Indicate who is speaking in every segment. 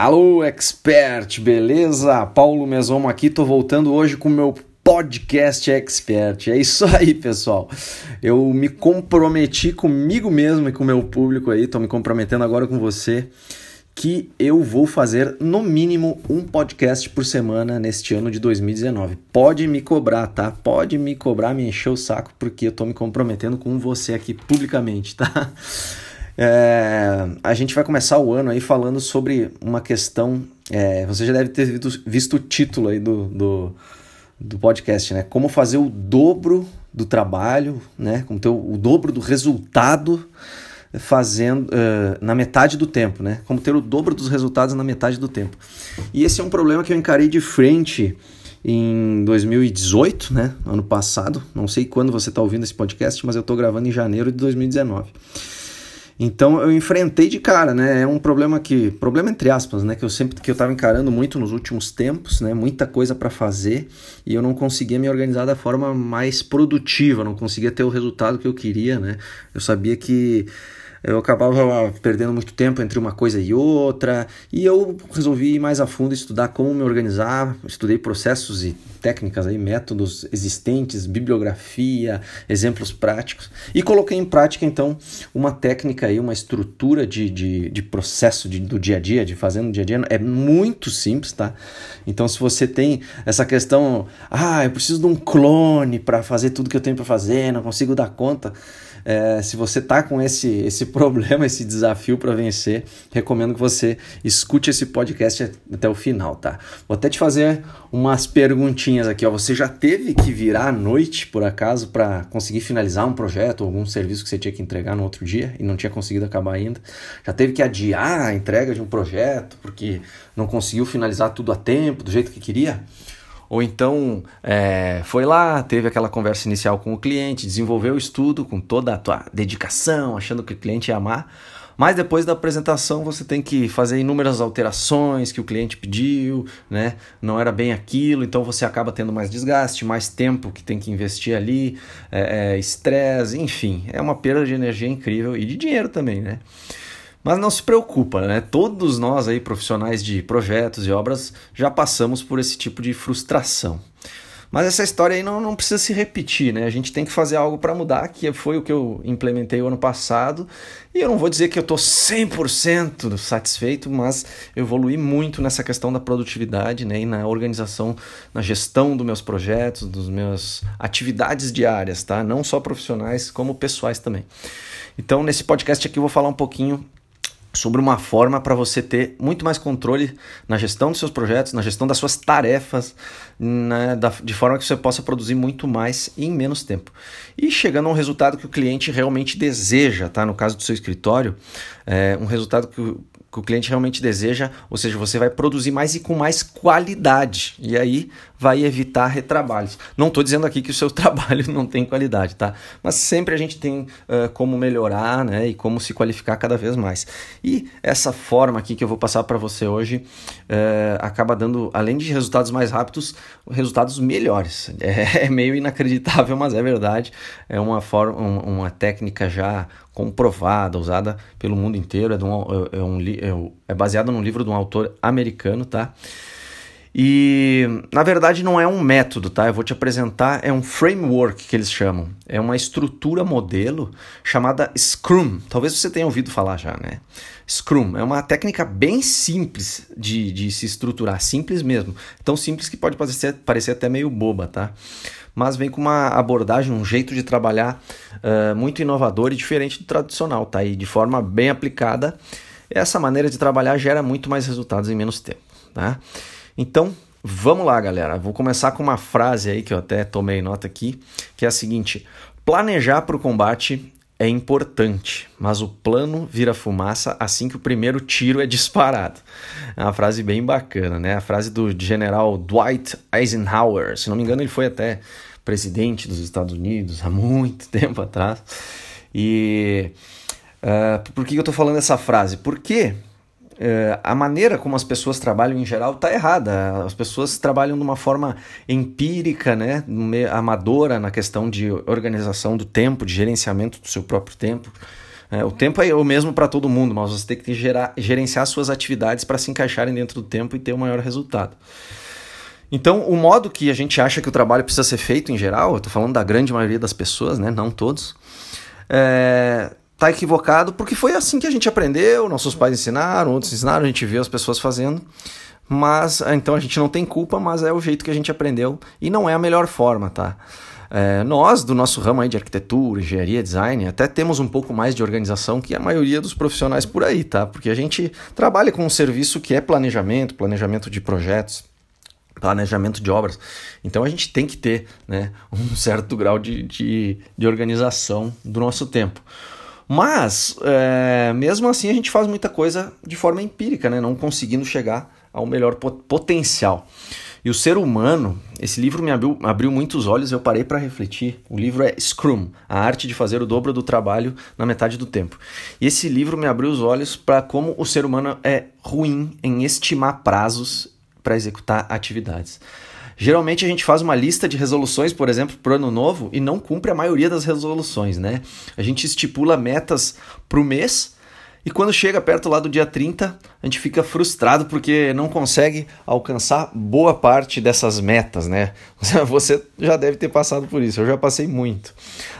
Speaker 1: Alô, expert, beleza? Paulo Mesomo aqui, tô voltando hoje com o meu podcast expert. É isso aí, pessoal. Eu me comprometi comigo mesmo e com o meu público aí, tô me comprometendo agora com você que eu vou fazer no mínimo um podcast por semana neste ano de 2019. Pode me cobrar, tá? Pode me cobrar, me encher o saco, porque eu tô me comprometendo com você aqui publicamente, tá? É, a gente vai começar o ano aí falando sobre uma questão. É, você já deve ter visto, visto o título aí do, do, do, podcast, né? Como fazer o dobro do trabalho, né? Como ter o, o dobro do resultado fazendo uh, na metade do tempo, né? Como ter o dobro dos resultados na metade do tempo. E esse é um problema que eu encarei de frente em 2018, né? Ano passado. Não sei quando você está ouvindo esse podcast, mas eu estou gravando em janeiro de 2019. Então eu enfrentei de cara, né? É um problema que, problema entre aspas, né? Que eu sempre que eu estava encarando muito nos últimos tempos, né? Muita coisa para fazer e eu não conseguia me organizar da forma mais produtiva, não conseguia ter o resultado que eu queria, né? Eu sabia que eu acabava perdendo muito tempo entre uma coisa e outra, e eu resolvi ir mais a fundo estudar como me organizar, estudei processos e técnicas aí, métodos existentes, bibliografia, exemplos práticos, e coloquei em prática então uma técnica aí, uma estrutura de, de, de processo de, do dia a dia, de fazer no dia a dia, é muito simples, tá? Então se você tem essa questão, ah, eu preciso de um clone para fazer tudo que eu tenho para fazer, não consigo dar conta, é, se você tá com esse, esse problema, esse desafio para vencer, recomendo que você escute esse podcast até o final, tá? Vou até te fazer umas perguntinhas aqui, ó. Você já teve que virar à noite, por acaso, para conseguir finalizar um projeto, algum serviço que você tinha que entregar no outro dia e não tinha conseguido acabar ainda? Já teve que adiar a entrega de um projeto porque não conseguiu finalizar tudo a tempo, do jeito que queria? Ou então é, foi lá, teve aquela conversa inicial com o cliente, desenvolveu o estudo com toda a tua dedicação, achando que o cliente ia amar, mas depois da apresentação você tem que fazer inúmeras alterações que o cliente pediu, né? Não era bem aquilo, então você acaba tendo mais desgaste, mais tempo que tem que investir ali, estresse, é, é, enfim, é uma perda de energia incrível e de dinheiro também, né? Mas não se preocupa, né? Todos nós aí, profissionais de projetos e obras, já passamos por esse tipo de frustração. Mas essa história aí não, não precisa se repetir, né? A gente tem que fazer algo para mudar, que foi o que eu implementei o ano passado. E eu não vou dizer que eu estou 100% satisfeito, mas eu evolui muito nessa questão da produtividade né? e na organização, na gestão dos meus projetos, dos meus atividades diárias, tá? Não só profissionais, como pessoais também. Então, nesse podcast aqui eu vou falar um pouquinho sobre uma forma para você ter muito mais controle na gestão dos seus projetos, na gestão das suas tarefas, né, da, de forma que você possa produzir muito mais em menos tempo. E chegando a um resultado que o cliente realmente deseja, tá? No caso do seu escritório, é um resultado que que o cliente realmente deseja, ou seja, você vai produzir mais e com mais qualidade. E aí vai evitar retrabalhos. Não estou dizendo aqui que o seu trabalho não tem qualidade, tá? Mas sempre a gente tem uh, como melhorar né, e como se qualificar cada vez mais. E essa forma aqui que eu vou passar para você hoje uh, acaba dando, além de resultados mais rápidos, resultados melhores. É, é meio inacreditável, mas é verdade. É uma, forma, uma técnica já comprovada, usada pelo mundo inteiro. É, um, é, um, é, é baseada num livro de um autor americano, tá? E na verdade não é um método, tá? Eu vou te apresentar, é um framework que eles chamam. É uma estrutura modelo chamada Scrum. Talvez você tenha ouvido falar já, né? Scrum é uma técnica bem simples de, de se estruturar, simples mesmo. Tão simples que pode parecer, parecer até meio boba, tá? Mas vem com uma abordagem, um jeito de trabalhar uh, muito inovador e diferente do tradicional, tá? E de forma bem aplicada, essa maneira de trabalhar gera muito mais resultados em menos tempo, tá? Então, vamos lá, galera. Vou começar com uma frase aí que eu até tomei nota aqui, que é a seguinte: planejar para o combate é importante, mas o plano vira fumaça assim que o primeiro tiro é disparado. É uma frase bem bacana, né? A frase do general Dwight Eisenhower. Se não me engano, ele foi até presidente dos Estados Unidos há muito tempo atrás. E uh, por que eu estou falando essa frase? Porque é, a maneira como as pessoas trabalham em geral está errada. As pessoas trabalham de uma forma empírica, né, amadora na questão de organização do tempo, de gerenciamento do seu próprio tempo. É, o tempo é o mesmo para todo mundo, mas você tem que gerar, gerenciar suas atividades para se encaixarem dentro do tempo e ter o um maior resultado. Então, o modo que a gente acha que o trabalho precisa ser feito em geral, eu estou falando da grande maioria das pessoas, né, não todos, é, tá equivocado porque foi assim que a gente aprendeu, nossos pais ensinaram, outros ensinaram, a gente viu as pessoas fazendo. Mas então a gente não tem culpa, mas é o jeito que a gente aprendeu e não é a melhor forma, tá? É, nós, do nosso ramo aí de arquitetura, engenharia, design, até temos um pouco mais de organização que a maioria dos profissionais por aí, tá? Porque a gente trabalha com um serviço que é planejamento, planejamento de projetos, planejamento de obras. Então a gente tem que ter né, um certo grau de, de, de organização do nosso tempo. Mas, é, mesmo assim, a gente faz muita coisa de forma empírica, né, não conseguindo chegar ao melhor potencial. E o ser humano, esse livro me abriu, abriu muitos olhos, eu parei para refletir. O livro é Scrum, a arte de fazer o dobro do trabalho na metade do tempo. E esse livro me abriu os olhos para como o ser humano é ruim em estimar prazos para executar atividades. Geralmente a gente faz uma lista de resoluções, por exemplo, para o ano novo e não cumpre a maioria das resoluções, né? A gente estipula metas para o mês e quando chega perto lá do dia 30, a gente fica frustrado porque não consegue alcançar boa parte dessas metas, né? Você já deve ter passado por isso, eu já passei muito.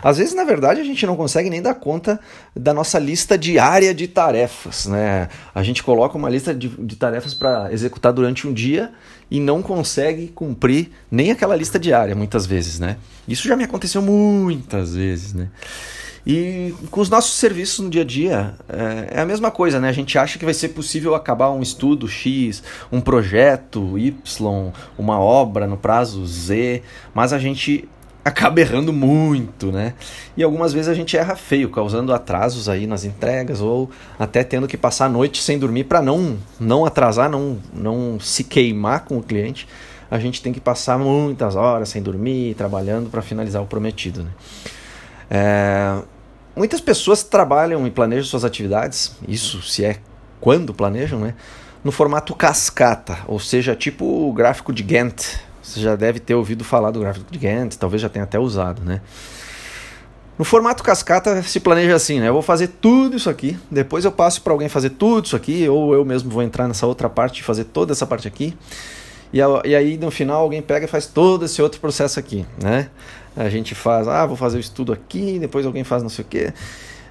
Speaker 1: Às vezes, na verdade, a gente não consegue nem dar conta da nossa lista diária de tarefas, né? A gente coloca uma lista de, de tarefas para executar durante um dia e não consegue cumprir nem aquela lista diária, muitas vezes, né? Isso já me aconteceu muitas vezes, né? E com os nossos serviços no dia a dia é, é, a mesma coisa, né? A gente acha que vai ser possível acabar um estudo X, um projeto Y, uma obra no prazo Z, mas a gente acaba errando muito, né? E algumas vezes a gente erra feio, causando atrasos aí nas entregas ou até tendo que passar a noite sem dormir para não não atrasar, não não se queimar com o cliente. A gente tem que passar muitas horas sem dormir, trabalhando para finalizar o prometido, né? É, Muitas pessoas trabalham e planejam suas atividades, isso se é quando planejam, né? No formato cascata, ou seja, tipo o gráfico de Gantt. Você já deve ter ouvido falar do gráfico de Gantt, talvez já tenha até usado, né? No formato cascata se planeja assim, né? Eu vou fazer tudo isso aqui, depois eu passo para alguém fazer tudo isso aqui, ou eu mesmo vou entrar nessa outra parte e fazer toda essa parte aqui. E, aí no final alguém pega e faz todo esse outro processo aqui, né? A gente faz, ah, vou fazer o estudo aqui, depois alguém faz não sei o quê.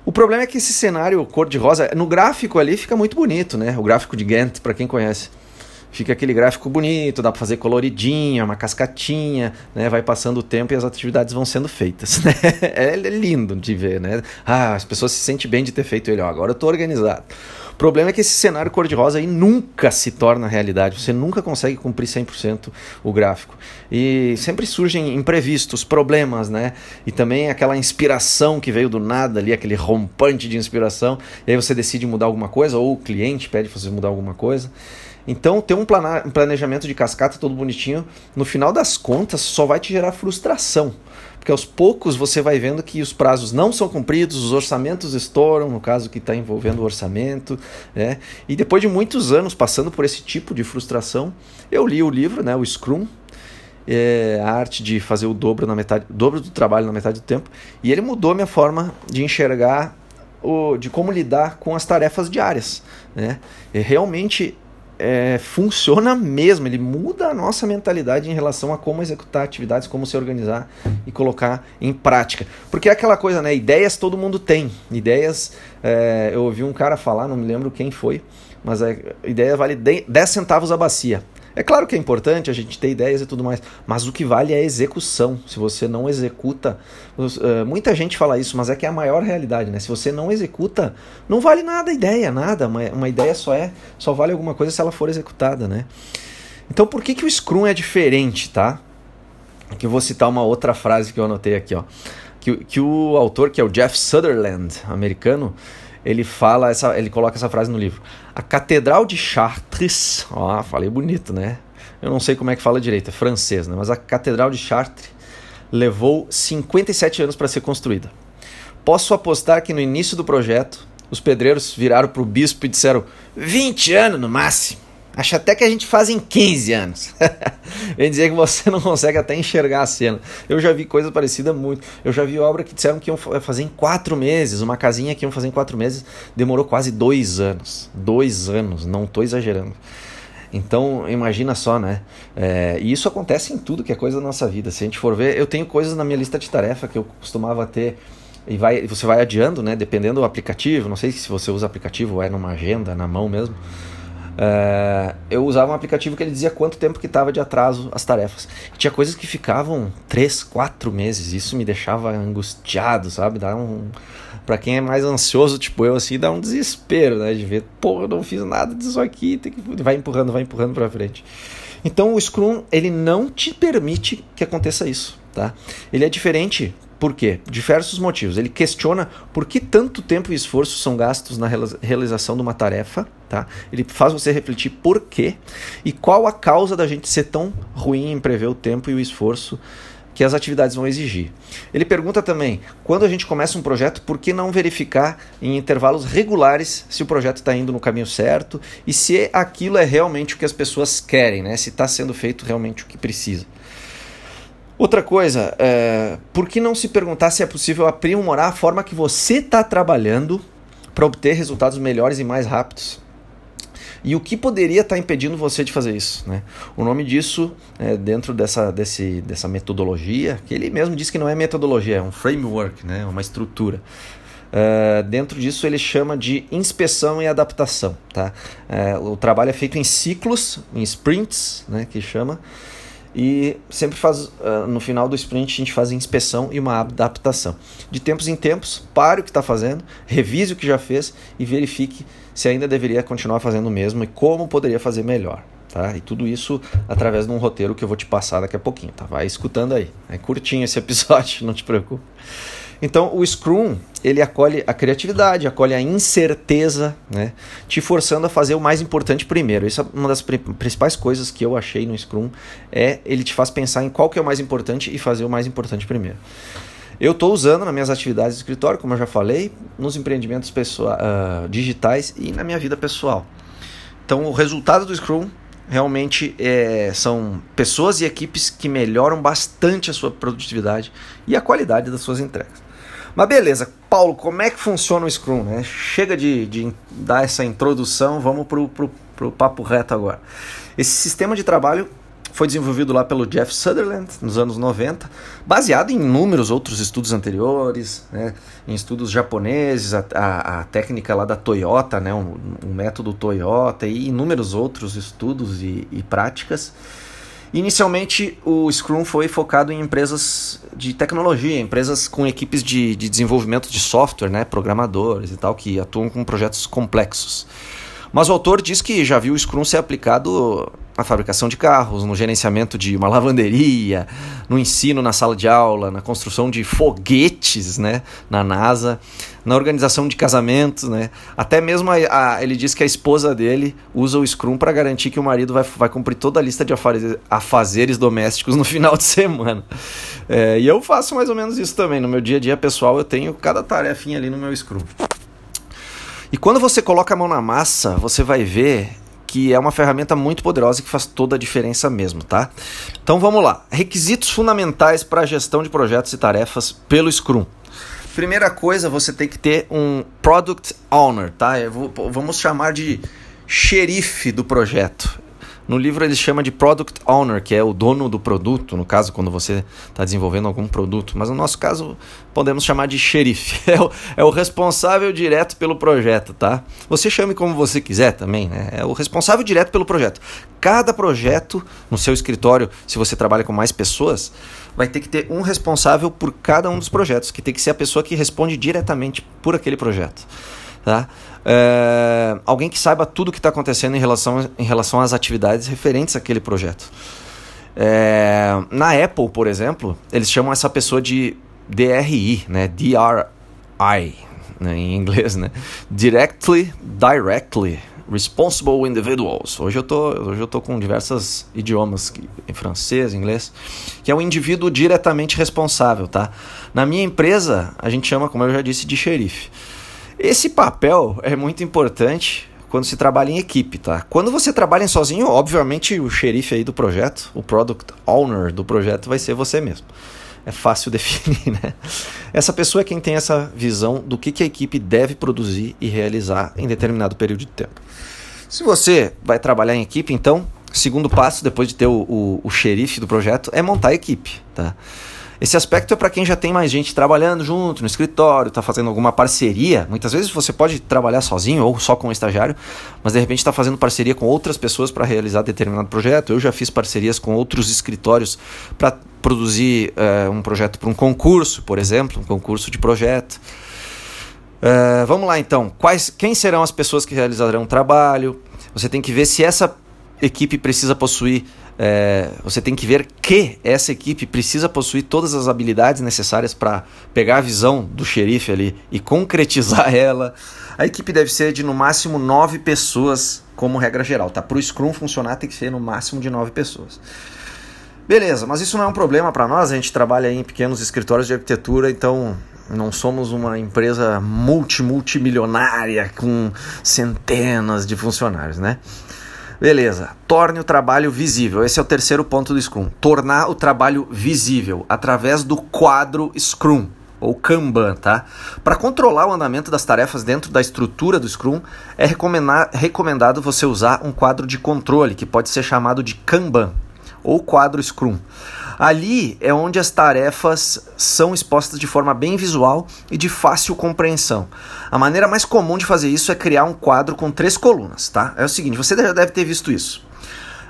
Speaker 1: O problema é que esse cenário cor-de-rosa, no gráfico ali fica muito bonito, né? O gráfico de Gantt, para quem conhece. Fica aquele gráfico bonito, dá para fazer coloridinha, uma cascatinha, né? Vai passando o tempo e as atividades vão sendo feitas, né? É lindo de ver, né? Ah, as pessoas se sentem bem de ter feito ele, ó, agora eu tô organizado. O problema é que esse cenário cor-de-rosa aí nunca se torna realidade. Você nunca consegue cumprir 100% o gráfico. E sempre surgem imprevistos, problemas, né? E também aquela inspiração que veio do nada ali, aquele rompante de inspiração. E aí você decide mudar alguma coisa, ou o cliente pede para você mudar alguma coisa. Então, ter um planejamento de cascata todo bonitinho, no final das contas, só vai te gerar frustração porque aos poucos você vai vendo que os prazos não são cumpridos, os orçamentos estouram, no caso que está envolvendo o orçamento, né? E depois de muitos anos passando por esse tipo de frustração, eu li o livro, né, o Scrum, é, a arte de fazer o dobro na metade, dobro do trabalho na metade do tempo, e ele mudou minha forma de enxergar o, de como lidar com as tarefas diárias, né? E realmente é, funciona mesmo, ele muda a nossa mentalidade em relação a como executar atividades, como se organizar e colocar em prática. Porque é aquela coisa, né? Ideias todo mundo tem. Ideias, é, eu ouvi um cara falar, não me lembro quem foi, mas a ideia vale 10 centavos a bacia. É claro que é importante a gente ter ideias e tudo mais, mas o que vale é a execução. Se você não executa, uh, muita gente fala isso, mas é que é a maior realidade, né? Se você não executa, não vale nada a ideia, nada. Uma, uma ideia só é, só vale alguma coisa se ela for executada, né? Então, por que, que o Scrum é diferente, tá? Aqui eu vou citar uma outra frase que eu anotei aqui, ó. Que, que o autor, que é o Jeff Sutherland, americano, ele fala essa, ele coloca essa frase no livro. A Catedral de Chartres, ó, falei bonito, né? Eu não sei como é que fala direito, é francês, né? Mas a Catedral de Chartres levou 57 anos para ser construída. Posso apostar que no início do projeto, os pedreiros viraram para o bispo e disseram 20 anos no máximo.
Speaker 2: Acho até que a gente faz em 15 anos. Vem dizer que você não consegue até enxergar a cena. Eu já vi coisa parecida muito. Eu já vi obra que disseram que iam fazer em 4 meses. Uma casinha que iam fazer em 4 meses demorou quase 2 anos. 2 anos, não estou exagerando. Então, imagina só, né? É, e isso acontece em tudo que é coisa da nossa vida. Se a gente for ver, eu tenho coisas na minha lista de tarefa que eu costumava ter e vai, você vai adiando, né? Dependendo do aplicativo. Não sei se você usa aplicativo ou é numa agenda, na mão mesmo. É, eu usava um aplicativo que ele dizia quanto tempo que estava de atraso as tarefas. Tinha coisas que ficavam 3, 4 meses. Isso me deixava angustiado, sabe? Dá um. Pra quem é mais ansioso, tipo eu, assim, dá um desespero, né? De ver, pô, eu não fiz nada disso aqui. Tem que... Vai empurrando, vai empurrando pra frente. Então o Scrum, ele não te permite que aconteça isso, tá? Ele é diferente por quê? Diversos motivos. Ele questiona por que tanto tempo e esforço são gastos na realização de uma tarefa. Tá? Ele faz você refletir por quê e qual a causa da gente ser tão ruim em prever o tempo e o esforço que as atividades vão exigir. Ele pergunta também, quando a gente começa um projeto, por que não verificar em intervalos regulares se o projeto está indo no caminho certo e se aquilo é realmente o que as pessoas querem, né? se está sendo feito realmente o que precisa. Outra coisa, é, por que não se perguntar se é possível aprimorar a forma que você está trabalhando para obter resultados melhores e mais rápidos? E o que poderia estar tá impedindo você de fazer isso? Né? O nome disso, é, dentro dessa, desse, dessa metodologia, que ele mesmo diz que não é metodologia, é um framework, né? uma estrutura. Uh, dentro disso ele chama de inspeção e adaptação. Tá? Uh, o trabalho é feito em ciclos, em sprints, né, que chama, e sempre faz uh, no final do sprint a gente faz inspeção e uma adaptação. De tempos em tempos, pare o que está fazendo, revise o que já fez e verifique se ainda deveria continuar fazendo o mesmo e como poderia fazer melhor. Tá? E tudo isso através de um roteiro que eu vou te passar daqui a pouquinho. Tá? Vai escutando aí. É curtinho esse episódio, não te preocupe. Então, o Scrum, ele acolhe a criatividade, acolhe a incerteza, né? te forçando a fazer o mais importante primeiro. Isso é uma das principais coisas que eu achei no Scrum, é ele te faz pensar em qual que é o mais importante e fazer o mais importante primeiro. Eu estou usando nas minhas atividades de escritório, como eu já falei, nos empreendimentos pessoal, uh, digitais e na minha vida pessoal. Então, o resultado do Scrum realmente é, são pessoas e equipes que melhoram bastante a sua produtividade e a qualidade das suas entregas. Mas beleza, Paulo, como é que funciona o Scrum? Né? Chega de, de dar essa introdução, vamos para o papo reto agora. Esse sistema de trabalho foi desenvolvido lá pelo Jeff Sutherland nos anos 90, baseado em inúmeros outros estudos anteriores, né, em estudos japoneses, a, a, a técnica lá da Toyota, né, um, um, método Toyota e inúmeros outros estudos e, e práticas. Inicialmente, o Scrum foi focado em empresas de tecnologia, empresas com equipes de, de desenvolvimento de software, né, programadores e tal, que atuam com projetos complexos. Mas o autor diz que já viu o Scrum ser aplicado na fabricação de carros, no gerenciamento de uma lavanderia, no ensino na sala de aula, na construção de foguetes né, na NASA, na organização de casamentos. Né? Até mesmo a, a, ele diz que a esposa dele usa o Scrum para garantir que o marido vai, vai cumprir toda a lista de afazeres, domésticos no final de semana. É, e eu faço mais ou menos isso também. No meu dia a dia pessoal, eu tenho cada tarefinha ali no meu Scrum. E quando você coloca a mão na massa, você vai ver que é uma ferramenta muito poderosa que faz toda a diferença mesmo, tá? Então vamos lá. Requisitos fundamentais para a gestão de projetos e tarefas pelo Scrum. Primeira coisa, você tem que ter um Product Owner, tá? Vou, vamos chamar de xerife do projeto. No livro ele chama de Product Owner, que é o dono do produto, no caso, quando você está desenvolvendo algum produto. Mas no nosso caso, podemos chamar de xerife. É o, é o responsável direto pelo projeto, tá? Você chame como você quiser também, né? É o responsável direto pelo projeto. Cada projeto no seu escritório, se você trabalha com mais pessoas, vai ter que ter um responsável por cada um dos projetos, que tem que ser a pessoa que responde diretamente por aquele projeto. Tá? É, alguém que saiba tudo o que está acontecendo em relação, em relação às atividades referentes àquele projeto. É, na Apple, por exemplo, eles chamam essa pessoa de DRI, né? DRI, né? em inglês, né? Directly, Directly Responsible Individuals. Hoje eu tô, hoje eu tô com diversos idiomas, em francês, inglês, que é o indivíduo diretamente responsável, tá? Na minha empresa, a gente chama, como eu já disse, de xerife. Esse papel é muito importante quando se trabalha em equipe, tá? Quando você trabalha em sozinho, obviamente o xerife aí do projeto, o product owner do projeto vai ser você mesmo. É fácil definir, né? Essa pessoa é quem tem essa visão do que, que a equipe deve produzir e realizar em determinado período de tempo. Se você vai trabalhar em equipe, então, segundo passo, depois de ter o, o, o xerife do projeto, é montar a equipe, tá? Esse aspecto é para quem já tem mais gente trabalhando junto no escritório, está fazendo alguma parceria. Muitas vezes você pode trabalhar sozinho ou só com um estagiário, mas de repente está fazendo parceria com outras pessoas para realizar determinado projeto. Eu já fiz parcerias com outros escritórios para produzir uh, um projeto para um concurso, por exemplo, um concurso de projeto. Uh, vamos lá então. Quais, quem serão as pessoas que realizarão o trabalho? Você tem que ver se essa equipe precisa possuir é, você tem que ver que essa equipe precisa possuir todas as habilidades necessárias para pegar a visão do xerife ali e concretizar ela. A equipe deve ser de no máximo nove pessoas, como regra geral. Tá? Para o Scrum funcionar, tem que ser no máximo de nove pessoas. Beleza, mas isso não é um problema para nós. A gente trabalha em pequenos escritórios de arquitetura, então não somos uma empresa multi multimilionária com centenas de funcionários, né? Beleza. Torne o trabalho visível. Esse é o terceiro ponto do Scrum. Tornar o trabalho visível através do quadro Scrum ou Kanban, tá? Para controlar o andamento das tarefas dentro da estrutura do Scrum, é recomendado você usar um quadro de controle que pode ser chamado de Kanban ou quadro Scrum. Ali é onde as tarefas são expostas de forma bem visual e de fácil compreensão. A maneira mais comum de fazer isso é criar um quadro com três colunas, tá? É o seguinte, você já deve ter visto isso.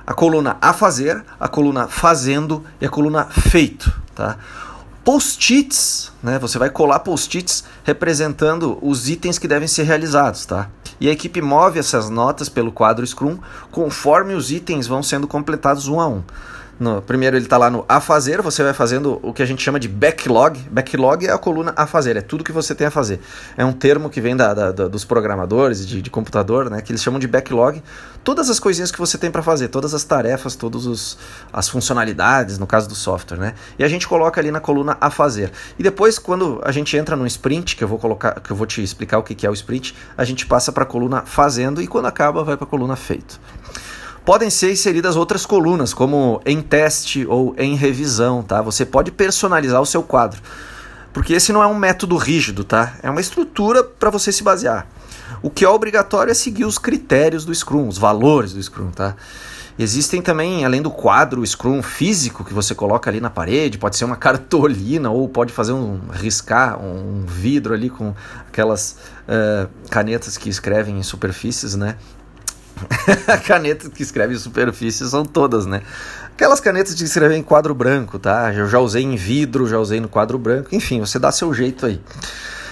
Speaker 2: A coluna a fazer, a coluna fazendo e a coluna feito, tá? Post-its, né? Você vai colar post-its representando os itens que devem ser realizados, tá? E a equipe move essas notas pelo quadro Scrum conforme os itens vão sendo completados um a um. No, primeiro ele está lá no a fazer, você vai fazendo o que a gente chama de backlog. Backlog é a coluna a fazer, é tudo que você tem a fazer. É um termo que vem da, da, da dos programadores de, de, computador, né, que eles chamam de backlog. Todas as coisinhas que você tem para fazer, todas as tarefas, todas as funcionalidades, no caso do software, né? E a gente coloca ali na coluna a fazer. E depois, quando a gente entra no sprint, que eu vou colocar, que eu vou te explicar o que é o sprint, a gente passa para a coluna fazendo e quando acaba vai para a coluna feito podem ser inseridas outras colunas, como em teste ou em revisão, tá? Você pode personalizar o seu quadro. Porque esse não é um método rígido, tá? É uma estrutura para você se basear. O que é obrigatório é seguir os critérios do Scrum, os valores do Scrum, tá? Existem também, além do quadro Scrum físico que você coloca ali na parede, pode ser uma cartolina ou pode fazer um riscar um vidro ali com aquelas uh, canetas que escrevem em superfícies, né? canetas que escrevem superfície são todas, né? Aquelas canetas que escrevem em quadro branco, tá? Eu já usei em vidro, já usei no quadro branco, enfim, você dá seu jeito aí.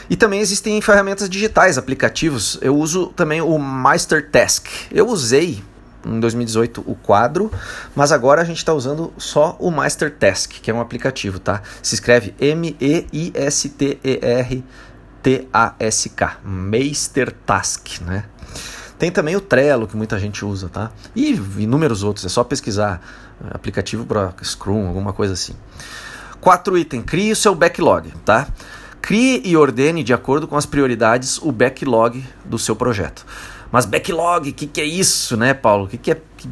Speaker 2: E também existem ferramentas digitais, aplicativos. Eu uso também o Master Task. Eu usei em 2018 o quadro, mas agora a gente está usando só o Master Task, que é um aplicativo, tá? Se escreve M-E-I-S-T-E-R-T-A-S-K, Master Task, né? Tem também o Trello, que muita gente usa, tá? E inúmeros outros, é só pesquisar eh, aplicativo para Scrum, alguma coisa assim. Quatro itens, crie o seu backlog, tá? Crie e ordene de acordo com as prioridades o backlog do seu projeto. Mas backlog, o que, que é isso, né, Paulo? O que, que é. Que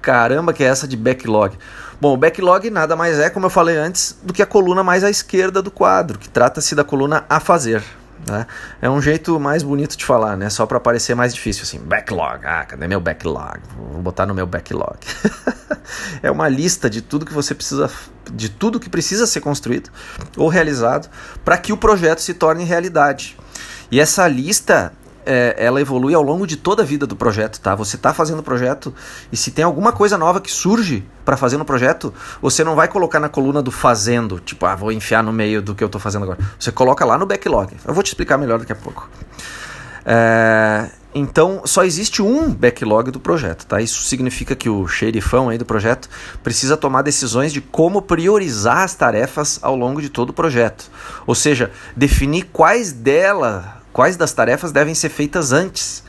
Speaker 2: caramba que é essa de backlog? Bom, o backlog nada mais é, como eu falei antes, do que a coluna mais à esquerda do quadro, que trata-se da coluna a fazer, né? É um jeito mais bonito de falar, né? Só para parecer mais difícil, assim, backlog. Ah, cadê meu backlog? Vou botar no meu backlog. é uma lista de tudo que você precisa, de tudo que precisa ser construído ou realizado para que o projeto se torne realidade. E essa lista é, ela evolui ao longo de toda a vida do projeto, tá? Você está fazendo o projeto e se tem alguma coisa nova que surge para fazer no projeto, você não vai colocar na coluna do fazendo, tipo, ah, vou enfiar no meio do que eu estou fazendo agora. Você coloca lá no backlog. Eu vou te explicar melhor daqui a pouco. É, então, só existe um backlog do projeto, tá? Isso significa que o xerifão aí do projeto precisa tomar decisões de como priorizar as tarefas ao longo de todo o projeto. Ou seja, definir quais delas quais das tarefas devem ser feitas antes.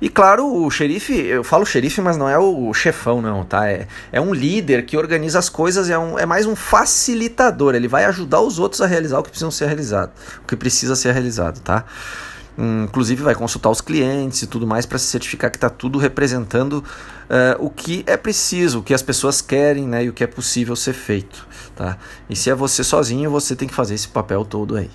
Speaker 2: E claro, o xerife, eu falo xerife, mas não é o chefão, não, tá? É, é um líder que organiza as coisas, é, um, é mais um facilitador. Ele vai ajudar os outros a realizar o que precisa ser realizado, o que precisa ser realizado, tá? inclusive vai consultar os clientes e tudo mais para se certificar que está tudo representando uh, o que é preciso, o que as pessoas querem né, e o que é possível ser feito. Tá? E se é você sozinho, você tem que fazer esse papel todo aí.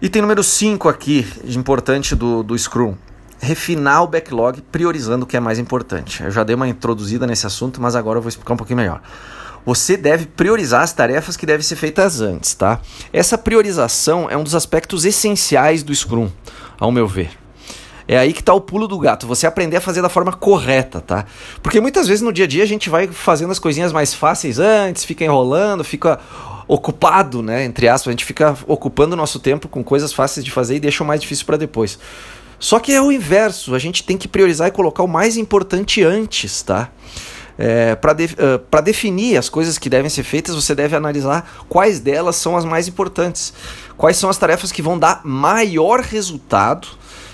Speaker 2: Item número 5 aqui, importante do, do Scrum. Refinar o backlog priorizando o que é mais importante. Eu já dei uma introduzida nesse assunto, mas agora eu vou explicar um pouquinho melhor você deve priorizar as tarefas que devem ser feitas antes, tá? Essa priorização é um dos aspectos essenciais do Scrum, ao meu ver. É aí que está o pulo do gato, você aprender a fazer da forma correta, tá? Porque muitas vezes no dia a dia a gente vai fazendo as coisinhas mais fáceis antes, fica enrolando, fica ocupado, né, entre aspas, a gente fica ocupando o nosso tempo com coisas fáceis de fazer e deixa o mais difícil para depois. Só que é o inverso, a gente tem que priorizar e colocar o mais importante antes, tá? É, para de, uh, definir as coisas que devem ser feitas, você deve analisar quais delas são as mais importantes. Quais são as tarefas que vão dar maior resultado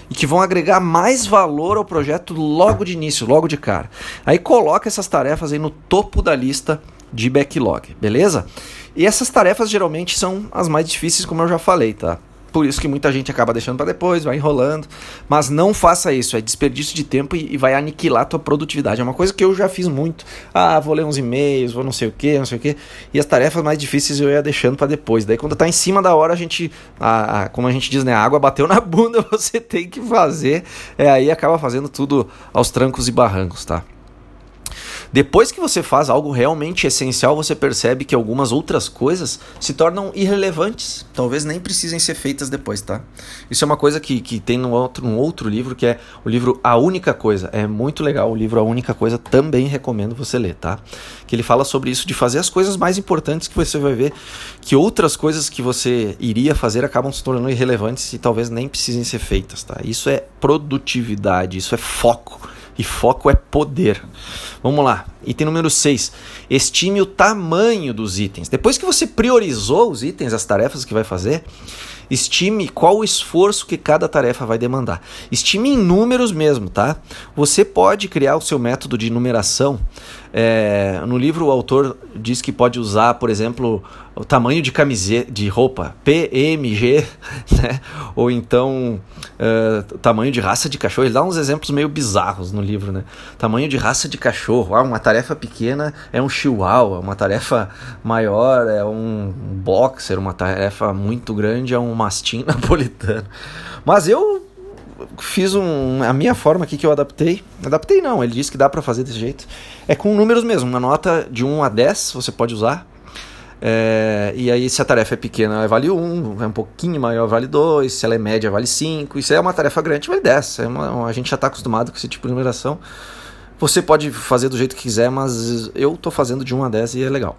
Speaker 2: e que vão agregar mais valor ao projeto logo de início, logo de cara. Aí coloca essas tarefas aí no topo da lista de backlog, beleza? E essas tarefas geralmente são as mais difíceis, como eu já falei, tá? Por isso que muita gente acaba deixando para depois, vai enrolando. Mas não faça isso, é desperdício de tempo e, e, vai aniquilar a tua produtividade. É uma coisa que eu já fiz muito. Ah, vou ler uns e-mails, vou não sei o que, não sei o que. E as tarefas mais difíceis eu ia deixando para depois. Daí quando tá em cima da hora, a gente, a, a, como a gente diz, né, a água bateu na bunda, você tem que fazer. É aí acaba fazendo tudo aos trancos e barrancos, tá? Depois que você faz algo realmente essencial, você percebe que algumas outras coisas se tornam irrelevantes. Talvez nem precisem ser feitas depois, tá? Isso é uma coisa que, que tem num outro, um outro livro, que é o livro A Única Coisa. É muito legal o livro A Única Coisa, também recomendo você ler, tá? Que ele fala sobre isso, de fazer as coisas mais importantes que você vai ver que outras coisas que você iria fazer acabam se tornando irrelevantes e talvez nem precisem ser feitas, tá? Isso é produtividade, isso é foco. E foco é poder. Vamos lá. Item número 6. Estime o tamanho dos itens. Depois que você priorizou os itens, as tarefas que vai fazer, estime qual o esforço que cada tarefa vai demandar. Estime em números mesmo, tá? Você pode criar o seu método de numeração é, no livro, o autor diz que pode usar, por exemplo, o tamanho de camiseta, de roupa, PMG, né? ou então uh, tamanho de raça de cachorro. Ele dá uns exemplos meio bizarros no livro, né? Tamanho de raça de cachorro. Ah, uma tarefa pequena é um chihuahua, uma tarefa maior é um boxer, uma tarefa muito grande é um mastim napolitano. Mas eu fiz um, a minha forma aqui que eu adaptei. Adaptei não, ele disse que dá para fazer desse jeito. É com números mesmo, uma nota de 1 a 10 você pode usar. É, e aí, se a tarefa é pequena, vale 1, é um pouquinho maior, vale 2, se ela é média, vale 5, e se é uma tarefa grande, vale 10. É uma, a gente já está acostumado com esse tipo de numeração. Você pode fazer do jeito que quiser, mas eu estou fazendo de 1 a 10 e é legal.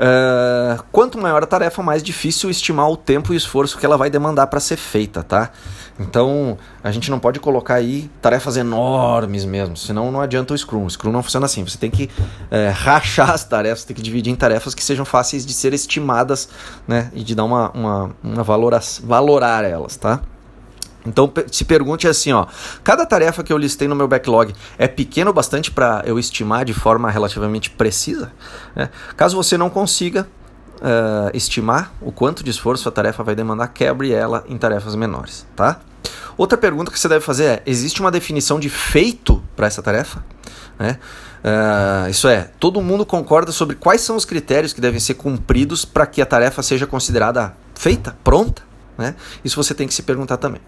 Speaker 2: Uh, quanto maior a tarefa, mais difícil estimar o tempo e esforço que ela vai demandar para ser feita, tá? Então a gente não pode colocar aí tarefas enormes mesmo, senão não adianta o Scrum. O Scrum não funciona assim. Você tem que uh, rachar as tarefas, tem que dividir em tarefas que sejam fáceis de ser estimadas, né? E de dar uma, uma, uma valora, valorar elas, tá? Então se pergunte assim, ó, cada tarefa que eu listei no meu backlog é pequeno bastante para eu estimar de forma relativamente precisa? Né? Caso você não consiga uh, estimar o quanto de esforço a tarefa vai demandar, quebre ela em tarefas menores, tá? Outra pergunta que você deve fazer é: existe uma definição de feito para essa tarefa? Né? Uh, isso é, todo mundo concorda sobre quais são os critérios que devem ser cumpridos para que a tarefa seja considerada feita, pronta? Né? Isso você tem que se perguntar também.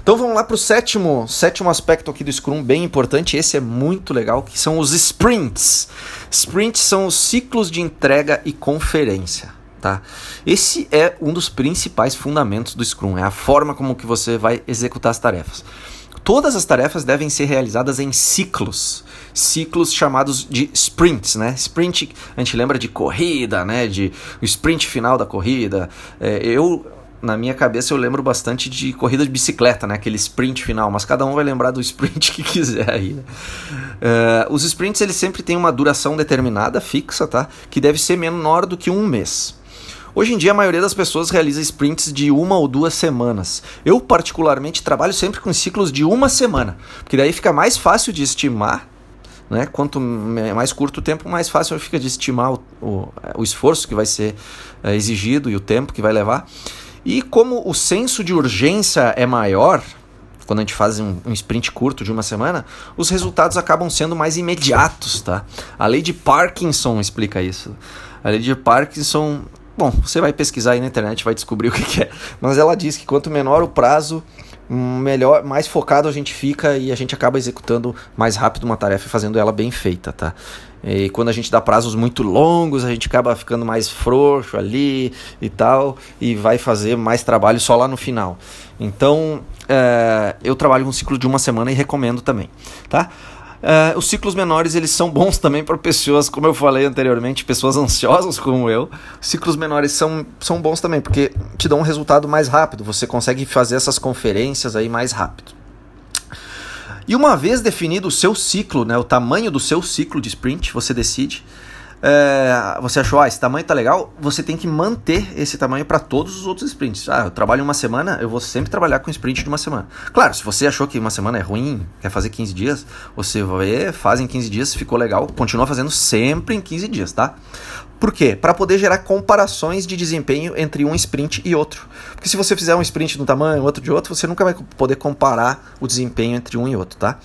Speaker 2: Então vamos lá para o sétimo, sétimo aspecto aqui do Scrum, bem importante, esse é muito legal, que são os sprints. Sprints são os ciclos de entrega e conferência. Tá? Esse é um dos principais fundamentos do Scrum, é a forma como que você vai executar as tarefas. Todas as tarefas devem ser realizadas em ciclos, ciclos chamados de sprints, né? Sprint, a gente lembra de corrida, né? De o sprint final da corrida. É, eu na minha cabeça eu lembro bastante de corrida de bicicleta, né? Aquele sprint final, mas cada um vai lembrar do sprint que quiser aí. Uh, os sprints eles sempre têm uma duração determinada, fixa, tá? Que deve ser menor do que um mês. Hoje em dia a maioria das pessoas realiza sprints de uma ou duas semanas. Eu particularmente trabalho sempre com ciclos de uma semana, porque daí fica mais fácil de estimar né? Quanto mais curto o tempo, mais fácil fica de estimar o, o, o esforço que vai ser é, exigido e o tempo que vai levar. E como o senso de urgência é maior, quando a gente faz um, um, sprint curto de uma semana, os resultados acabam sendo mais imediatos, tá? A lei de Parkinson explica isso. A lei de Parkinson, bom, você vai pesquisar aí na internet, vai descobrir o que, que é. Mas ela diz que quanto menor o prazo, melhor, mais focado a gente fica e a gente acaba executando mais rápido uma tarefa e fazendo ela bem feita, tá? E quando a gente dá prazos muito longos, a gente acaba ficando mais frouxo ali e tal, e vai fazer mais trabalho só lá no final. Então, é, eu trabalho um ciclo de uma semana e recomendo também, tá? Uh, os ciclos menores eles são bons também para pessoas, como eu falei anteriormente, pessoas ansiosas como eu. Os ciclos menores são, são bons também porque te dão um resultado mais rápido. Você consegue fazer essas conferências aí mais rápido. E uma vez definido o seu ciclo, né, o tamanho do seu ciclo de sprint, você decide é, você achou, ah, esse tamanho tá legal, você tem que manter esse tamanho para todos os outros sprints. Ah, eu trabalho uma semana, eu vou sempre trabalhar com sprint de uma semana. Claro, se você achou que uma semana é ruim, quer fazer 15 dias, você vai, faz em 15 dias, ficou legal, continua fazendo sempre em 15 dias, tá? Por quê? Para poder gerar comparações de desempenho entre um sprint e outro. Porque se você fizer um sprint de um tamanho, outro de outro, você nunca vai poder comparar o desempenho entre um e outro, tá?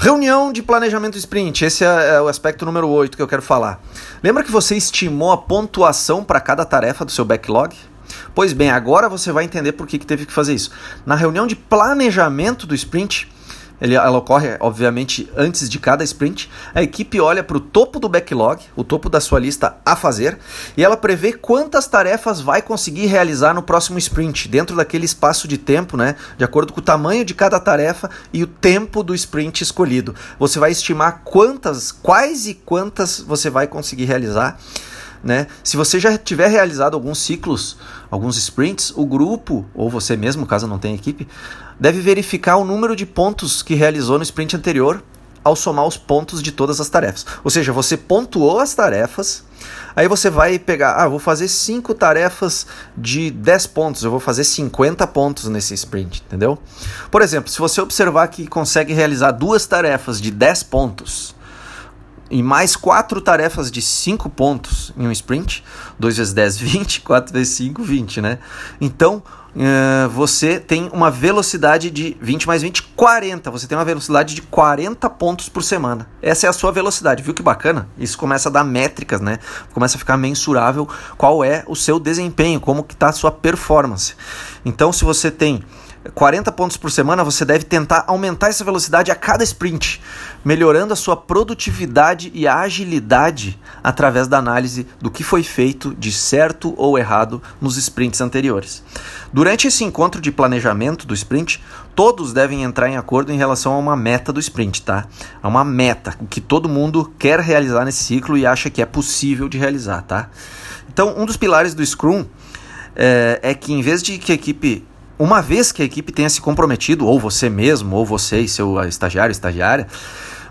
Speaker 2: Reunião de planejamento sprint, esse é, é o aspecto número 8 que eu quero falar. Lembra que você estimou a pontuação para cada tarefa do seu backlog? Pois bem, agora você vai entender por que, que teve que fazer isso. Na reunião de planejamento do sprint, ele, ela ocorre, obviamente, antes de cada sprint. A equipe olha para o topo do backlog, o topo da sua lista a fazer, e ela prevê quantas tarefas vai conseguir realizar no próximo sprint, dentro daquele espaço de tempo, né? De acordo com o tamanho de cada tarefa e o tempo do sprint escolhido. Você vai estimar quantas, quais e quantas você vai conseguir realizar. Né? Se você já tiver realizado alguns ciclos, alguns sprints, o grupo, ou você mesmo, caso não tenha equipe, deve verificar o número de pontos que realizou no sprint anterior ao somar os pontos de todas as tarefas. Ou seja, você pontuou as tarefas, aí você vai pegar, ah, vou fazer 5 tarefas de 10 pontos, eu vou fazer 50 pontos nesse sprint, entendeu? Por exemplo, se você observar que consegue realizar duas tarefas de 10 pontos, e mais quatro tarefas de 5 pontos em um sprint, 2 vezes 10, 20, 4 vezes 5, 20, né? Então, uh, você tem uma velocidade de 20 mais 20, 40. Você tem uma velocidade de 40 pontos por semana. Essa é a sua velocidade, viu que bacana? Isso começa a dar métricas, né? Começa a ficar mensurável qual é o seu desempenho, como que está a sua performance. Então, se você tem 40 pontos por semana, você deve tentar aumentar essa velocidade a cada sprint, melhorando a sua produtividade e agilidade através da análise do que foi feito de certo ou errado nos sprints anteriores. Durante esse encontro de planejamento do sprint, todos devem entrar em acordo em relação a uma meta do sprint, tá? A uma meta que todo mundo quer realizar nesse ciclo e acha que é possível de realizar, tá? Então, um dos pilares do Scrum é, é que em vez de que a equipe uma vez que a equipe tenha se comprometido, ou você mesmo, ou você e seu estagiário, estagiária,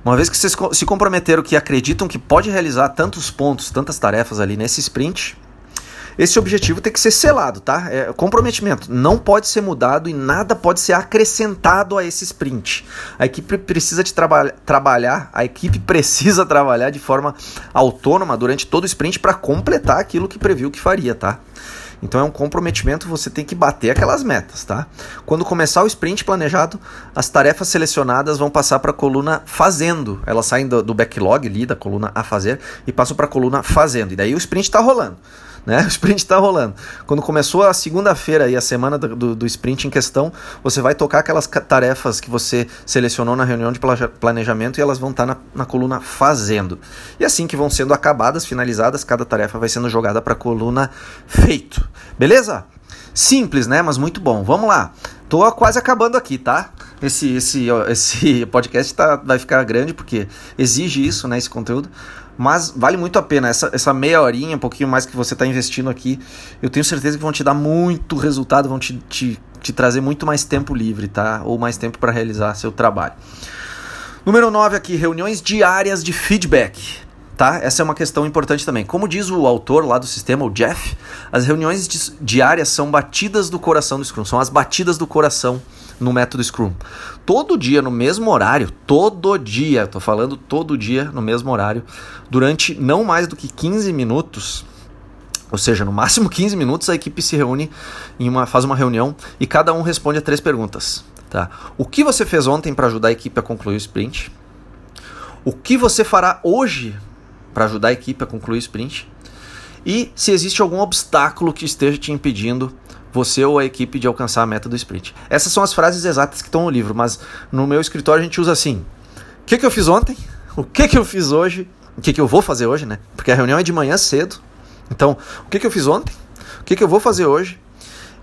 Speaker 2: uma vez que vocês se comprometeram que acreditam que pode realizar tantos pontos, tantas tarefas ali nesse sprint, esse objetivo tem que ser selado, tá? É comprometimento. Não pode ser mudado e nada pode ser acrescentado a esse sprint. A equipe precisa de traba trabalhar, a equipe precisa trabalhar de forma autônoma durante todo o sprint para completar aquilo que previu que faria, tá? Então é um comprometimento, você tem que bater aquelas metas, tá? Quando começar o sprint planejado, as tarefas selecionadas vão passar para a coluna fazendo. Elas saem do, do backlog ali, da coluna a fazer, e passam para a coluna fazendo. E daí o sprint está rolando né? O sprint está rolando. Quando começou a segunda-feira e a semana do, do, sprint em questão, você vai tocar aquelas tarefas que você selecionou na reunião de planejamento e elas vão estar tá na, na coluna fazendo. E assim que vão sendo acabadas, finalizadas, cada tarefa vai sendo jogada para a coluna feito. Beleza? Simples, né? Mas muito bom. Vamos lá. Tô quase acabando aqui, tá? Esse, esse, esse podcast tá, vai ficar grande porque exige isso, né? Esse conteúdo. Mas vale muito a pena. Essa, essa meia horinha, um pouquinho mais que você está investindo aqui, eu tenho certeza que vão te dar muito resultado, vão te, te, te trazer muito mais tempo livre, tá? Ou mais tempo para realizar seu trabalho. Número 9 aqui, reuniões diárias de feedback. Tá? Essa é uma questão importante também. Como diz o autor lá do sistema, o Jeff, as reuniões diárias são batidas do coração do Scrum, são as batidas do coração no método Scrum. Todo dia, no mesmo horário, todo dia, estou falando todo dia no mesmo horário, durante não mais do que 15 minutos, Ou seja, no máximo 15 minutos a equipe se reúne em uma faz uma reunião e cada um responde a três perguntas, tá? O que você fez ontem para ajudar a equipe a concluir o sprint? O que você fará hoje para ajudar a equipe a concluir o sprint? E se existe algum obstáculo que esteja te impedindo você ou a equipe de alcançar a meta do sprint. Essas são as frases exatas que estão no livro, mas no meu escritório a gente usa assim: o que, que eu fiz ontem? O que, que eu fiz hoje? O que, que eu vou fazer hoje, né? Porque a reunião é de manhã cedo. Então, o que, que eu fiz ontem? O que, que eu vou fazer hoje?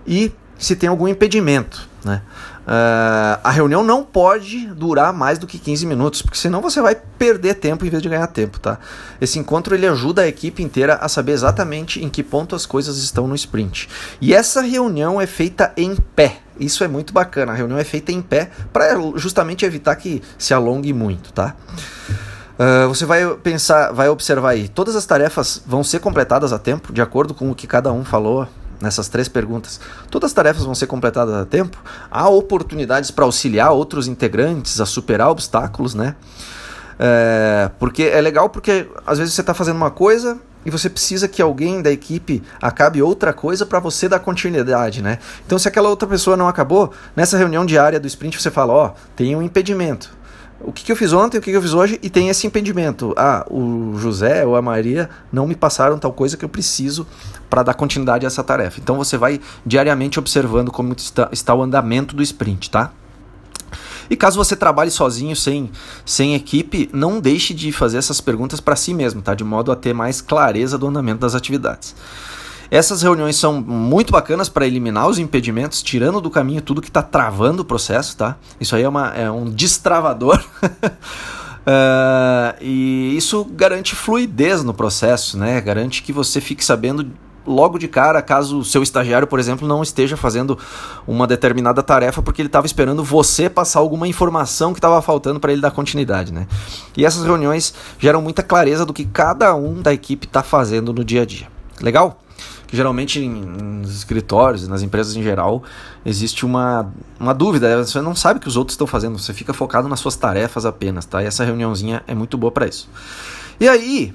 Speaker 2: E se tem algum impedimento, né? Uh, a reunião não pode durar mais do que 15 minutos, porque senão você vai perder tempo em vez de ganhar tempo, tá? Esse encontro ele ajuda a equipe inteira a saber exatamente em que ponto as coisas estão no sprint. E essa reunião é feita em pé. Isso é muito bacana. A reunião é feita em pé para justamente evitar que se alongue muito, tá? Uh, você vai pensar, vai observar aí, todas as tarefas vão ser completadas a tempo, de acordo com o que cada um falou nessas três perguntas. Todas as tarefas vão ser completadas a tempo. Há oportunidades para auxiliar outros integrantes a superar obstáculos, né? É, porque é legal porque às vezes você está fazendo uma coisa e você precisa que alguém da equipe acabe outra coisa para você dar continuidade, né? Então se aquela outra pessoa não acabou, nessa reunião diária do sprint você fala, ó, oh, tem um impedimento o que, que, eu fiz ontem, o que, que, eu fiz hoje, e tem esse impedimento. Ah, o José ou a Maria não me passaram tal coisa que eu preciso para dar continuidade a essa tarefa. Então você vai diariamente observando como está, está o andamento do sprint, tá? E caso você trabalhe sozinho, sem, sem equipe, não deixe de fazer essas perguntas para si mesmo, tá? De modo a ter mais clareza do andamento das atividades. Essas reuniões são muito bacanas para eliminar os impedimentos, tirando do caminho tudo que está travando o processo, tá? Isso aí é, uma, é um destravador. uh, e isso garante fluidez no processo, né? Garante que você fique sabendo logo de cara, caso o seu estagiário, por exemplo, não esteja fazendo uma determinada tarefa porque ele estava esperando você passar alguma informação que estava faltando para ele dar continuidade, né? E essas reuniões geram muita clareza do que cada um da equipe está fazendo no dia a dia. Legal? Que geralmente em, nos escritórios, nas empresas em geral, existe uma, uma dúvida. Você não sabe o que os outros estão fazendo, você fica focado nas suas tarefas apenas, tá? E essa reuniãozinha é muito boa para isso. E aí,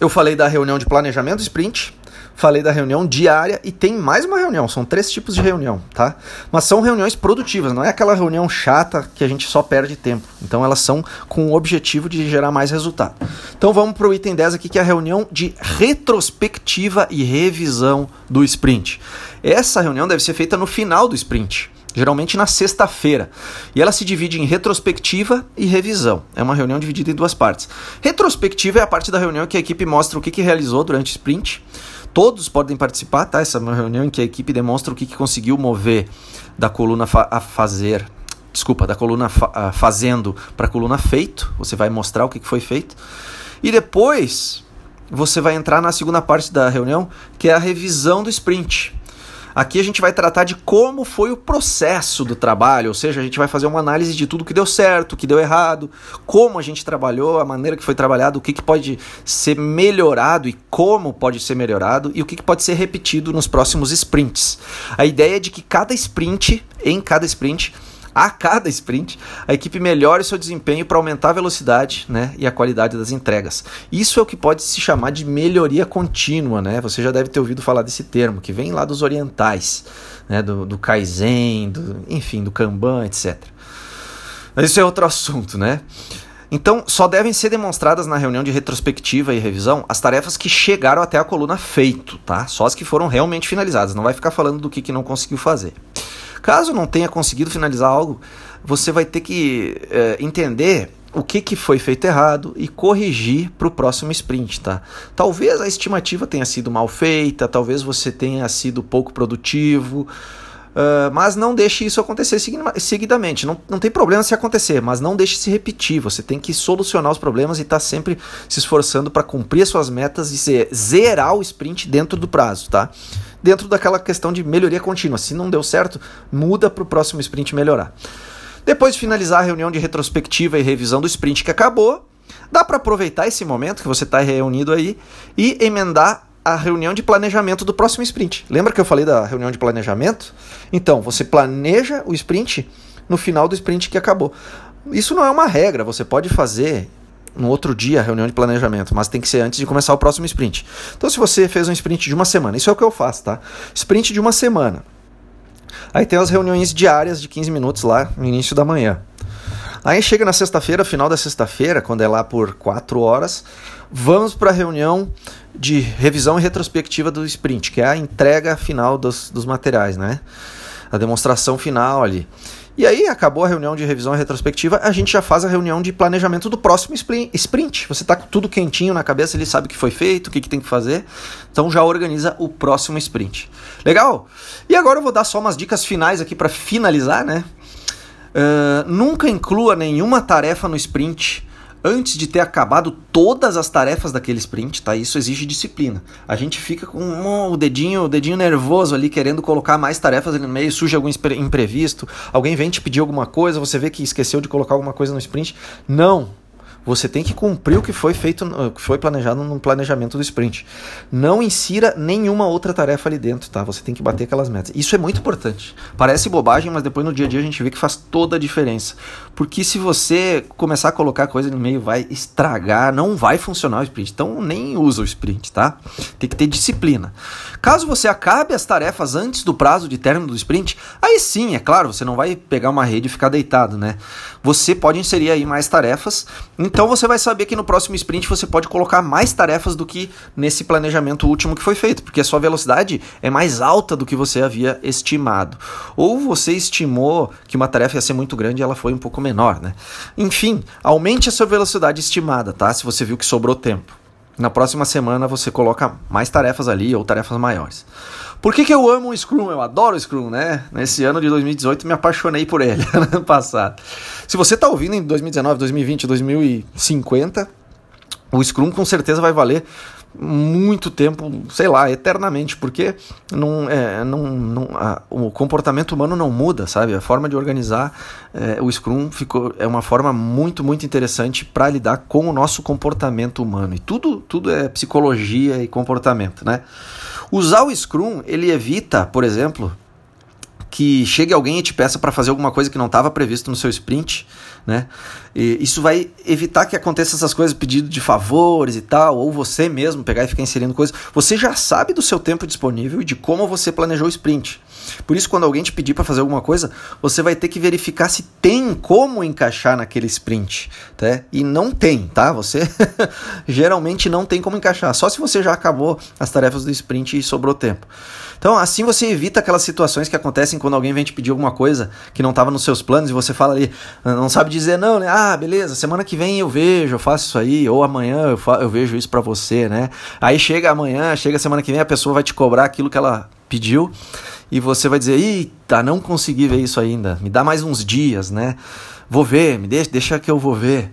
Speaker 2: eu falei da reunião de planejamento sprint, falei da reunião diária e tem mais uma reunião, são três tipos de reunião, tá? Mas são reuniões produtivas, não é aquela reunião chata que a gente só perde tempo. Então elas são com o objetivo de gerar mais resultado. Então vamos para o item 10 aqui, que é a reunião de retrospectiva e revisão do sprint. Essa reunião deve ser feita no final do sprint geralmente na sexta-feira. E ela se divide em retrospectiva e revisão. É uma reunião dividida em duas partes. Retrospectiva é a parte da reunião que a equipe mostra o que, que realizou durante o sprint Todos podem participar, tá? Essa é uma reunião em que a equipe demonstra o que, que conseguiu mover da coluna fa a fazer, desculpa, da coluna fa fazendo para a coluna feito. Você vai mostrar o que, que foi feito. E depois você vai entrar na segunda parte da reunião, que é a revisão do sprint. Aqui a gente vai tratar de como foi o processo do trabalho, ou seja, a gente vai fazer uma análise de tudo que deu certo, que deu errado, como a gente trabalhou, a maneira que foi trabalhado, o que, que pode ser melhorado e como pode ser melhorado e o que, que pode ser repetido nos próximos sprints. A ideia é de que cada sprint, em cada sprint, a cada sprint, a equipe melhore seu desempenho para aumentar a velocidade né, e a qualidade das entregas. Isso é o que pode se chamar de melhoria contínua. Né? Você já deve ter ouvido falar desse termo, que vem lá dos orientais, né, do, do Kaizen, do, enfim, do Kanban, etc. Mas isso é outro assunto, né? Então, só devem ser demonstradas na reunião de retrospectiva e revisão as tarefas que chegaram até a coluna feito, tá? Só as que foram realmente finalizadas. Não vai ficar falando do que, que não conseguiu fazer. Caso não tenha conseguido finalizar algo, você vai ter que é, entender o que, que foi feito errado e corrigir para o próximo sprint, tá? Talvez a estimativa tenha sido mal feita, talvez você tenha sido pouco produtivo, Uh, mas não deixe isso acontecer seguidamente. Não, não tem problema se acontecer, mas não deixe se repetir. Você tem que solucionar os problemas e estar tá sempre se esforçando para cumprir as suas metas e zerar o sprint dentro do prazo, tá? Dentro daquela questão de melhoria contínua. Se não deu certo, muda para o próximo sprint melhorar. Depois de finalizar a reunião de retrospectiva e revisão do sprint que acabou, dá para aproveitar esse momento que você está reunido aí e emendar a reunião de planejamento do próximo sprint. Lembra que eu falei da reunião de planejamento? Então, você planeja o sprint no final do sprint que acabou. Isso não é uma regra, você pode fazer no outro dia a reunião de planejamento, mas tem que ser antes de começar o próximo sprint. Então, se você fez um sprint de uma semana, isso é o que eu faço, tá? Sprint de uma semana. Aí tem as reuniões diárias de 15 minutos lá no início da manhã. Aí chega na sexta-feira, final da sexta-feira, quando é lá por 4 horas, vamos para a reunião de revisão e retrospectiva do sprint, que é a entrega final dos, dos materiais, né? A demonstração final ali. E aí, acabou a reunião de revisão e retrospectiva, a gente já faz a reunião de planejamento do próximo sprint. Você está com tudo quentinho na cabeça, ele sabe o que foi feito, o que, que tem que fazer. Então já organiza o próximo sprint. Legal? E agora eu vou dar só umas dicas finais aqui para finalizar, né? Uh, nunca inclua nenhuma tarefa no sprint antes de ter acabado todas as tarefas daquele sprint, tá? Isso exige disciplina. A gente fica com um, o dedinho, o dedinho nervoso ali querendo colocar mais tarefas ali no meio, surge algum imprevisto, alguém vem te pedir alguma coisa, você vê que esqueceu de colocar alguma coisa no sprint. Não, você tem que cumprir o que foi feito, o que foi planejado no planejamento do sprint. Não insira nenhuma outra tarefa ali dentro, tá? Você tem que bater aquelas metas. Isso é muito importante. Parece bobagem, mas depois no dia a dia a gente vê que faz toda a diferença. Porque se você começar a colocar coisa no meio, vai estragar, não vai funcionar o sprint. Então nem usa o sprint, tá? Tem que ter disciplina. Caso você acabe as tarefas antes do prazo de término do sprint, aí sim, é claro, você não vai pegar uma rede e ficar deitado, né? Você pode inserir aí mais tarefas. Você vai saber que no próximo sprint você pode colocar mais tarefas do que nesse planejamento último que foi feito, porque a sua velocidade é mais alta do que você havia estimado. Ou você estimou que uma tarefa ia ser muito grande e ela foi um pouco menor, né? Enfim, aumente a sua velocidade estimada, tá? Se você viu que sobrou tempo. Na próxima semana você coloca mais tarefas ali ou tarefas maiores. Por que, que eu amo o Scrum? Eu adoro o Scrum, né? Nesse ano de 2018 me apaixonei por ele, ano passado. Se você está ouvindo em 2019, 2020, 2050, o Scrum com certeza vai valer muito tempo, sei lá, eternamente, porque não, é, não, não, a, o comportamento humano não muda, sabe? A forma de organizar é, o Scrum ficou, é uma forma muito, muito interessante para lidar com o nosso comportamento humano. E tudo, tudo é psicologia e comportamento, né? Usar o Scrum, ele evita, por exemplo, que chegue alguém e te peça para fazer alguma coisa que não estava previsto no seu sprint, né? E isso vai evitar que aconteça essas coisas, pedido de favores e tal, ou você mesmo pegar e ficar inserindo coisas. Você já sabe do seu tempo disponível e de como você planejou o sprint. Por isso, quando alguém te pedir para fazer alguma coisa, você vai ter que verificar se tem como encaixar naquele sprint, tá? E não tem, tá? Você geralmente não tem como encaixar, só se você já acabou as tarefas do sprint e sobrou tempo. Então, assim você evita aquelas situações que acontecem quando alguém vem te pedir alguma coisa que não estava nos seus planos e você fala ali, não sabe dizer não, né? Ah, beleza, semana que vem eu vejo, eu faço isso aí, ou amanhã eu, eu vejo isso para você, né? Aí chega amanhã, chega semana que vem, a pessoa vai te cobrar aquilo que ela pediu e você vai dizer, eita, não consegui ver isso ainda, me dá mais uns dias, né? Vou ver, me deixa, deixa que eu vou ver.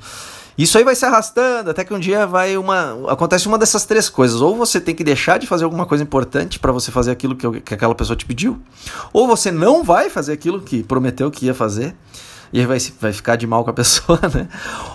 Speaker 2: Isso aí vai se arrastando até que um dia vai uma acontece uma dessas três coisas. Ou você tem que deixar de fazer alguma coisa importante para você fazer aquilo que, que aquela pessoa te pediu, ou você não vai fazer aquilo que prometeu que ia fazer e aí vai, vai ficar de mal com a pessoa, né?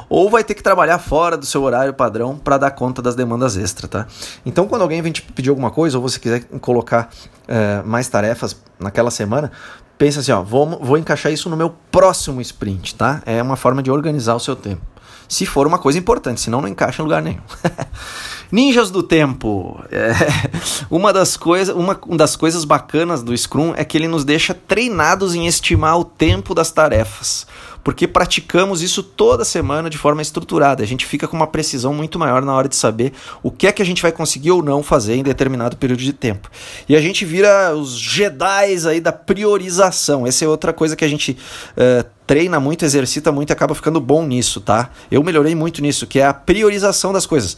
Speaker 2: Ou vai ter que trabalhar fora do seu horário padrão para dar conta das demandas extra, tá? Então, quando alguém vem te pedir alguma coisa, ou você quiser colocar é, mais tarefas naquela semana, pensa assim, ó, vou, vou encaixar isso no meu próximo sprint, tá? É uma forma de organizar o seu tempo se for uma coisa importante, senão não encaixa em lugar nenhum. Ninjas do tempo. É, uma, das coisa, uma das coisas bacanas do Scrum é que ele nos deixa treinados em estimar o tempo das tarefas porque praticamos isso toda semana de forma estruturada. A gente fica com uma precisão muito maior na hora de saber o que é que a gente vai conseguir ou não fazer em determinado período de tempo. E a gente vira os Jedi aí da priorização. Essa é outra coisa que a gente uh, treina muito, exercita muito e acaba ficando bom nisso, tá? Eu melhorei muito nisso, que é a priorização das coisas.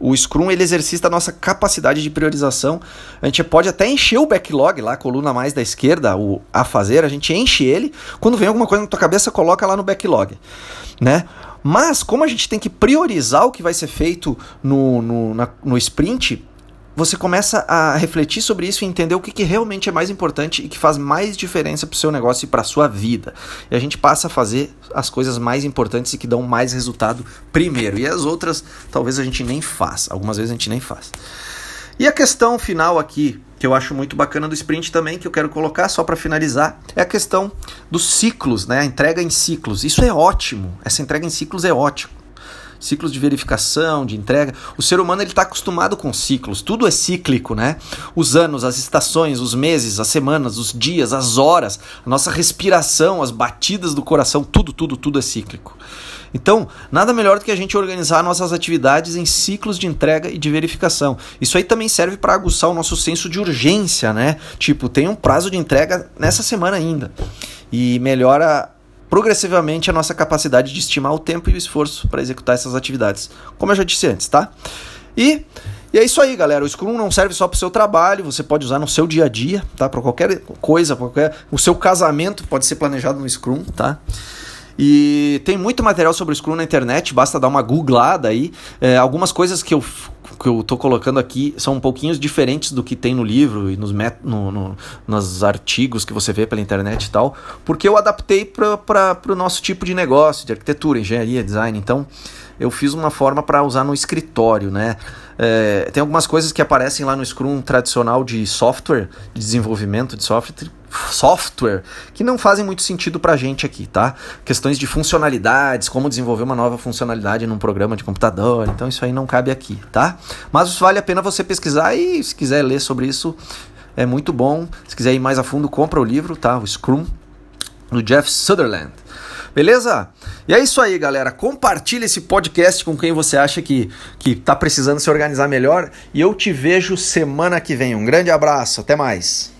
Speaker 2: O Scrum ele exercita a nossa capacidade de priorização. A gente pode até encher o backlog lá, a coluna mais da esquerda, o a fazer, a gente enche ele. Quando vem alguma coisa na tua cabeça, coloca lá no backlog, né? Mas como a gente tem que priorizar o que vai ser feito no, no, na, no sprint, você começa a refletir sobre isso e entender o que, que realmente é mais importante e que faz mais diferença para o seu negócio e para a sua vida. E a gente passa a fazer as coisas mais importantes e que dão mais resultado primeiro. E as outras, talvez a gente nem faça. Algumas vezes a gente nem faz. E a questão final aqui, que eu acho muito bacana do sprint também, que eu quero colocar só para finalizar, é a questão dos ciclos, né? A entrega em ciclos. Isso é ótimo. Essa entrega em ciclos é ótimo. Ciclos de verificação, de entrega. O ser humano ele está acostumado com ciclos, tudo é cíclico, né? Os anos, as estações, os meses, as semanas, os dias, as horas, a nossa respiração, as batidas do coração, tudo, tudo, tudo é cíclico. Então, nada melhor do que a gente organizar nossas atividades em ciclos de entrega e de verificação. Isso aí também serve para aguçar o nosso senso de urgência, né? Tipo, tem um prazo de entrega nessa semana ainda. E melhora progressivamente a nossa capacidade de estimar o tempo e o esforço para executar essas atividades. Como eu já disse antes, tá? E e é isso aí, galera. O Scrum não serve só para o seu trabalho, você pode usar no seu dia a dia, tá? Para qualquer coisa, qualquer... o seu casamento pode ser planejado no Scrum, tá? E tem muito material sobre o Scrum na internet, basta dar uma googlada aí. É, algumas coisas que eu, que eu tô colocando aqui são um pouquinho diferentes do que tem no livro e nos, met, no, no, nos artigos que você vê pela internet e tal, porque eu adaptei para o nosso tipo de negócio, de arquitetura, engenharia, design. Então eu fiz uma forma para usar no escritório, né? É, tem algumas coisas que aparecem lá no Scrum tradicional de software, de desenvolvimento de software, software que não fazem muito sentido para a gente aqui, tá? Questões de funcionalidades, como desenvolver uma nova funcionalidade num programa de computador, então isso aí não cabe aqui, tá? Mas vale a pena você pesquisar e se quiser ler sobre isso, é muito bom. Se quiser ir mais a fundo, compra o livro, tá? O Scrum, do Jeff Sutherland. Beleza? E é isso aí, galera. Compartilhe esse podcast com quem você acha que, que tá precisando se organizar melhor. E eu te vejo semana que vem. Um grande abraço. Até mais.